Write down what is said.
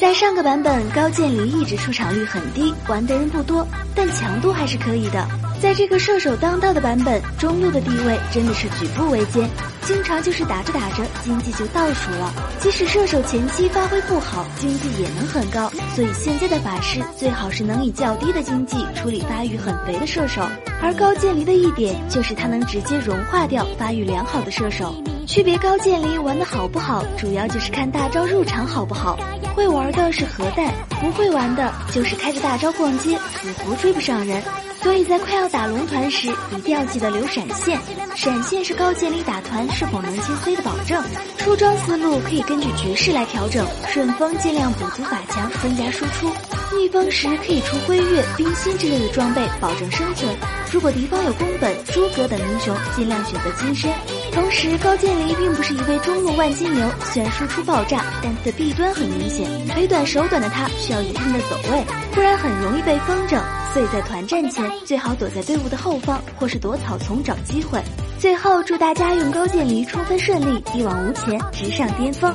在上个版本，高渐离一直出场率很低，玩的人不多，但强度还是可以的。在这个射手当道的版本，中路的地位真的是举步维艰，经常就是打着打着经济就倒数了。即使射手前期发挥不好，经济也能很高。所以现在的法师最好是能以较低的经济处理发育很肥的射手。而高渐离的一点就是他能直接融化掉发育良好的射手。区别高渐离玩的好不好，主要就是看大招入场好不好。会玩的是核弹，不会玩的就是开着大招逛街，死活追不上人。所以在快要打龙团时，一定要记得留闪现。闪现是高渐离打团是否能切 C 的保证。出装思路可以根据局势来调整，顺风尽量补足法强，增加输出；逆风时可以出辉月、冰心之类的装备，保证生存。如果敌方有宫本、诸葛等英雄，尽量选择金身。同时，高渐离并不是一位中路万金牛，虽然输出爆炸，但他的弊端很明显，腿短手短的他需要一定的走位，不然很容易被风筝。所以在团战前，最好躲在队伍的后方，或是躲草丛找机会。最后，祝大家用高渐离冲分顺利，一往无前，直上巅峰。